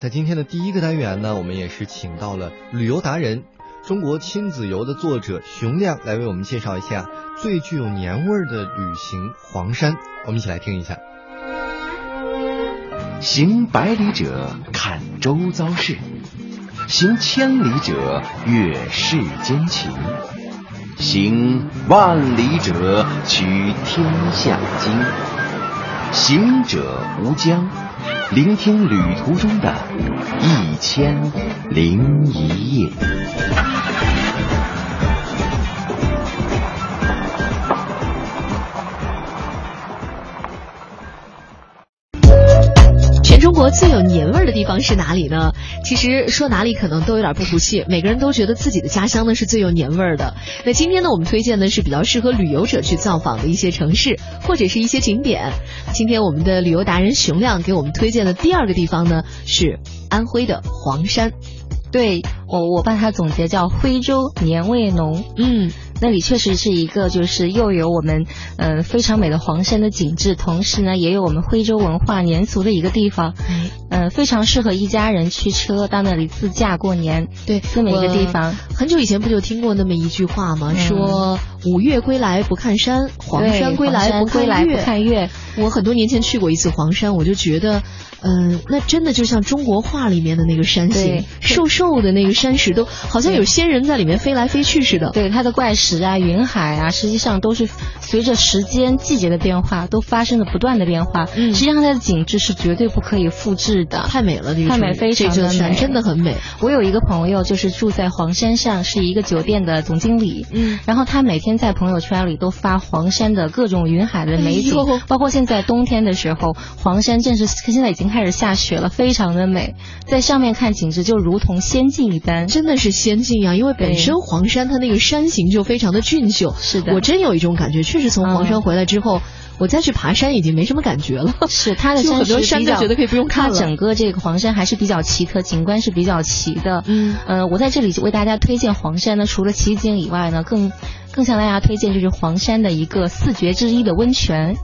在今天的第一个单元呢，我们也是请到了旅游达人、中国亲子游的作者熊亮来为我们介绍一下最具有年味儿的旅行——黄山。我们一起来听一下。行百里者看周遭事，行千里者阅世间情，行万里者取天下经。行者无疆。聆听旅途中的一千零一夜。中国最有年味儿的地方是哪里呢？其实说哪里可能都有点不服气，每个人都觉得自己的家乡呢是最有年味儿的。那今天呢，我们推荐的是比较适合旅游者去造访的一些城市或者是一些景点。今天我们的旅游达人熊亮给我们推荐的第二个地方呢是安徽的黄山。对我，我把它总结叫徽州年味浓。嗯。那里确实是一个，就是又有我们呃非常美的黄山的景致，同时呢也有我们徽州文化年俗的一个地方，非常适合一家人驱车到那里自驾过年。对，这么一个地方，很久以前不就听过那么一句话吗？说五岳归来不看山，黄山归来不看月。我很多年前去过一次黄山，我就觉得。嗯，那真的就像中国画里面的那个山形，瘦瘦的那个山石，都好像有仙人在里面飞来飞去似的。对，它的怪石啊、云海啊，实际上都是随着时间、季节的变化，都发生了不断的变化。嗯，实际上它的景致是绝对不可以复制的，太美了，太美，非常的美，真的很美。我有一个朋友，就是住在黄山上，是一个酒店的总经理。嗯，然后他每天在朋友圈里都发黄山的各种云海的美景，包括现在冬天的时候，黄山正是现在已经开始下雪了。非常的美，在上面看景致就如同仙境一般，真的是仙境呀！因为本身黄山它那个山形就非常的俊秀，是的，我真有一种感觉，确实从黄山回来之后，我再去爬山已经没什么感觉了。是它的山很多山都觉得可以不用看了。整个这个黄山还是比较奇特，景观是比较奇的。嗯，呃，我在这里为大家推荐黄山呢，除了奇景以外呢，更更向大家推荐就是黄山的一个四绝之一的温泉。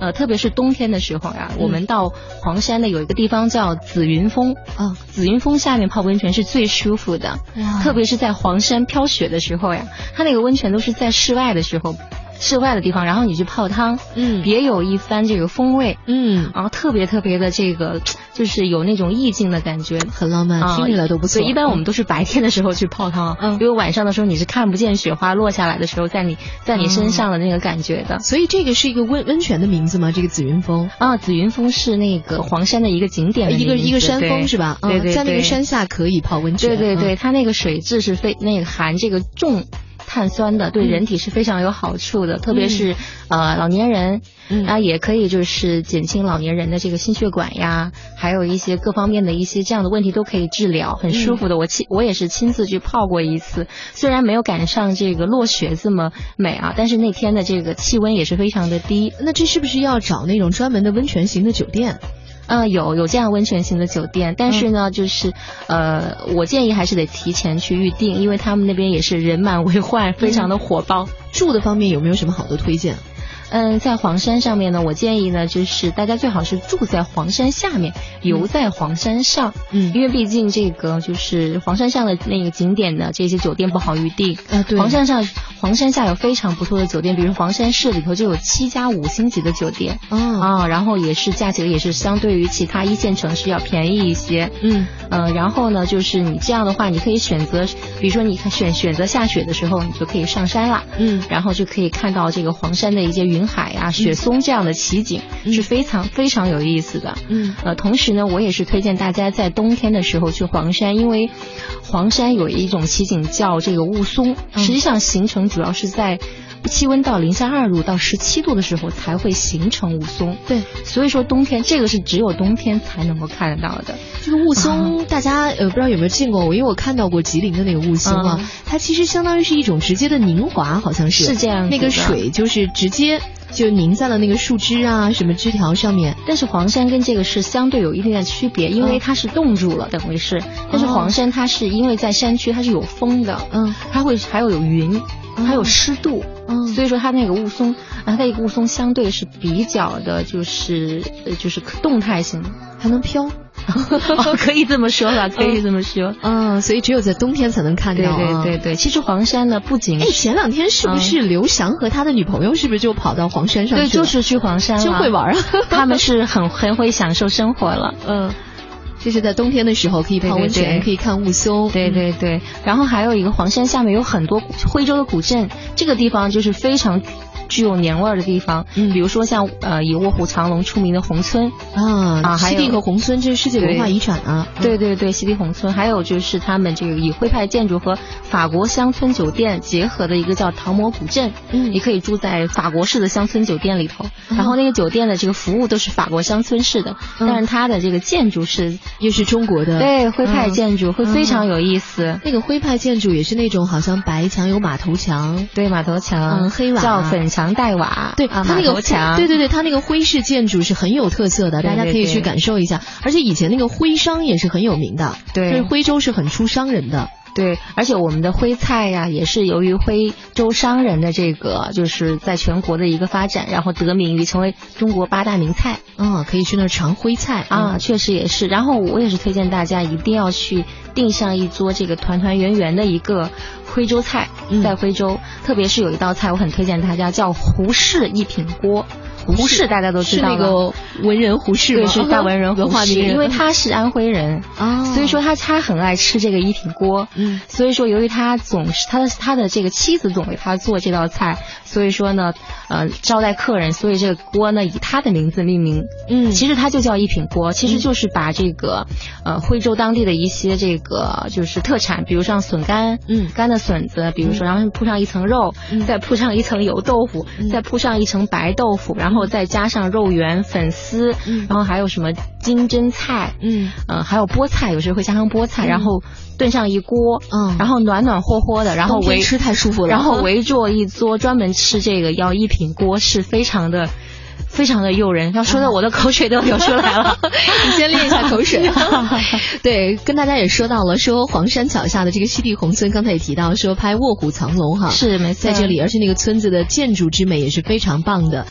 呃，特别是冬天的时候呀，我们到黄山的有一个地方叫紫云峰啊，紫云峰下面泡温泉是最舒服的，特别是在黄山飘雪的时候呀，它那个温泉都是在室外的时候。室外的地方，然后你去泡汤，嗯，别有一番这个风味，嗯，然后特别特别的这个，就是有那种意境的感觉，很浪漫，听起来都不错。所以一般我们都是白天的时候去泡汤，嗯，因为晚上的时候你是看不见雪花落下来的时候，在你在你身上的那个感觉的。所以这个是一个温温泉的名字吗？这个紫云峰啊，紫云峰是那个黄山的一个景点，一个一个山峰是吧？对对，在那个山下可以泡温泉。对对对，它那个水质是非那个含这个重。碳酸的对人体是非常有好处的，特别是呃老年人，啊也可以就是减轻老年人的这个心血管呀，还有一些各方面的一些这样的问题都可以治疗，很舒服的。我亲我也是亲自去泡过一次，虽然没有赶上这个落雪这么美啊，但是那天的这个气温也是非常的低。那这是不是要找那种专门的温泉型的酒店？嗯，有有这样温泉型的酒店，但是呢，就是呃，我建议还是得提前去预定，因为他们那边也是人满为患，非常的火爆。住的方面有没有什么好的推荐？嗯，在黄山上面呢，我建议呢，就是大家最好是住在黄山下面，游在黄山上。嗯，因为毕竟这个就是黄山上的那个景点的这些酒店不好预定。啊，对。黄山上，黄山下有非常不错的酒店，比如黄山市里头就有七家五星级的酒店。哦。啊，然后也是价格也是相对于其他一线城市要便宜一些。嗯。呃，然后呢，就是你这样的话，你可以选择，比如说你选选择下雪的时候，你就可以上山了。嗯。然后就可以看到这个黄山的一些云。云海呀，雪松这样的奇景是非常非常有意思的。嗯，呃，同时呢，我也是推荐大家在冬天的时候去黄山，因为黄山有一种奇景叫这个雾凇，实际上形成主要是在气温到零下二度到十七度的时候才会形成雾凇。对，所以说冬天这个是只有冬天才能够看得到的。这个雾凇，大家呃不知道有没有见过？我因为我看到过吉林的那个雾凇啊，它其实相当于是一种直接的凝华，好像是是这样，那个水就是直接。就凝在了那个树枝啊，什么枝条上面。但是黄山跟这个是相对有一定的区别，因为它是冻住了，等于是。但是黄山它是因为在山区，它是有风的，嗯，它会还有有云，还有湿度，嗯，所以说它那个雾凇，它那个雾凇相对是比较的，就是呃，就是动态性，还能飘。可以这么说吧，可以这么说。嗯，所以只有在冬天才能看到。对对对对，其实黄山呢，不仅哎，前两天是不是刘翔和他的女朋友是不是就跑到黄山上去？对，就是去黄山了。真会玩啊！他们是很很会享受生活了。嗯，就是在冬天的时候可以泡温泉，可以看雾凇。对对对，然后还有一个黄山下面有很多徽州的古镇，这个地方就是非常。具有年味儿的地方，嗯，比如说像呃以卧虎藏龙出名的宏村啊啊，西递和宏村这是世界文化遗产啊，对对对，西递宏村，还有就是他们这个以徽派建筑和法国乡村酒店结合的一个叫唐摩古镇，嗯，你可以住在法国式的乡村酒店里头，然后那个酒店的这个服务都是法国乡村式的，但是它的这个建筑是又是中国的，对徽派建筑会非常有意思，那个徽派建筑也是那种好像白墙有马头墙，对马头墙，嗯黑瓦叫粉墙。墙带瓦，对它那个墙，对对对，它那个徽式建筑是很有特色的，大家可以去感受一下。而且以前那个徽商也是很有名的，对，徽州是很出商人的。对，而且我们的徽菜呀，也是由于徽州商人的这个，就是在全国的一个发展，然后得名于成为中国八大名菜。嗯，可以去那儿尝徽菜啊，确实也是。然后我也是推荐大家一定要去订上一桌这个团团圆圆的一个徽州菜，在徽州，特别是有一道菜我很推荐大家，叫胡氏一品锅。胡适。大家都知道是那个文人胡适对，是 大文人文化名人，因为他是安徽人啊，所以说他他很爱吃这个一品锅，嗯，所以说由于他总是他的他的这个妻子总为他做这道菜，所以说呢，呃，招待客人，所以这个锅呢以他的名字命名，嗯，其实它就叫一品锅，其实就是把这个呃徽州当地的一些这个就是特产，比如像笋干，嗯，干的笋子，比如说然后铺上一层肉，再铺上一层油豆腐，再铺上一层白豆腐，然后。再加上肉圆、粉丝，嗯然后还有什么金针菜，嗯，呃，还有菠菜，有时候会加上菠菜，然后炖上一锅，嗯，然后暖暖和和的，然后围吃太舒服了，然后围坐一桌专门吃这个要一品锅，是非常的。非常的诱人，要说的我的口水都流出来了。你先练一下口水。对，跟大家也说到了，说黄山脚下的这个西递红村，刚才也提到说拍卧虎藏龙哈，是没错，在这里，而且那个村子的建筑之美也是非常棒的。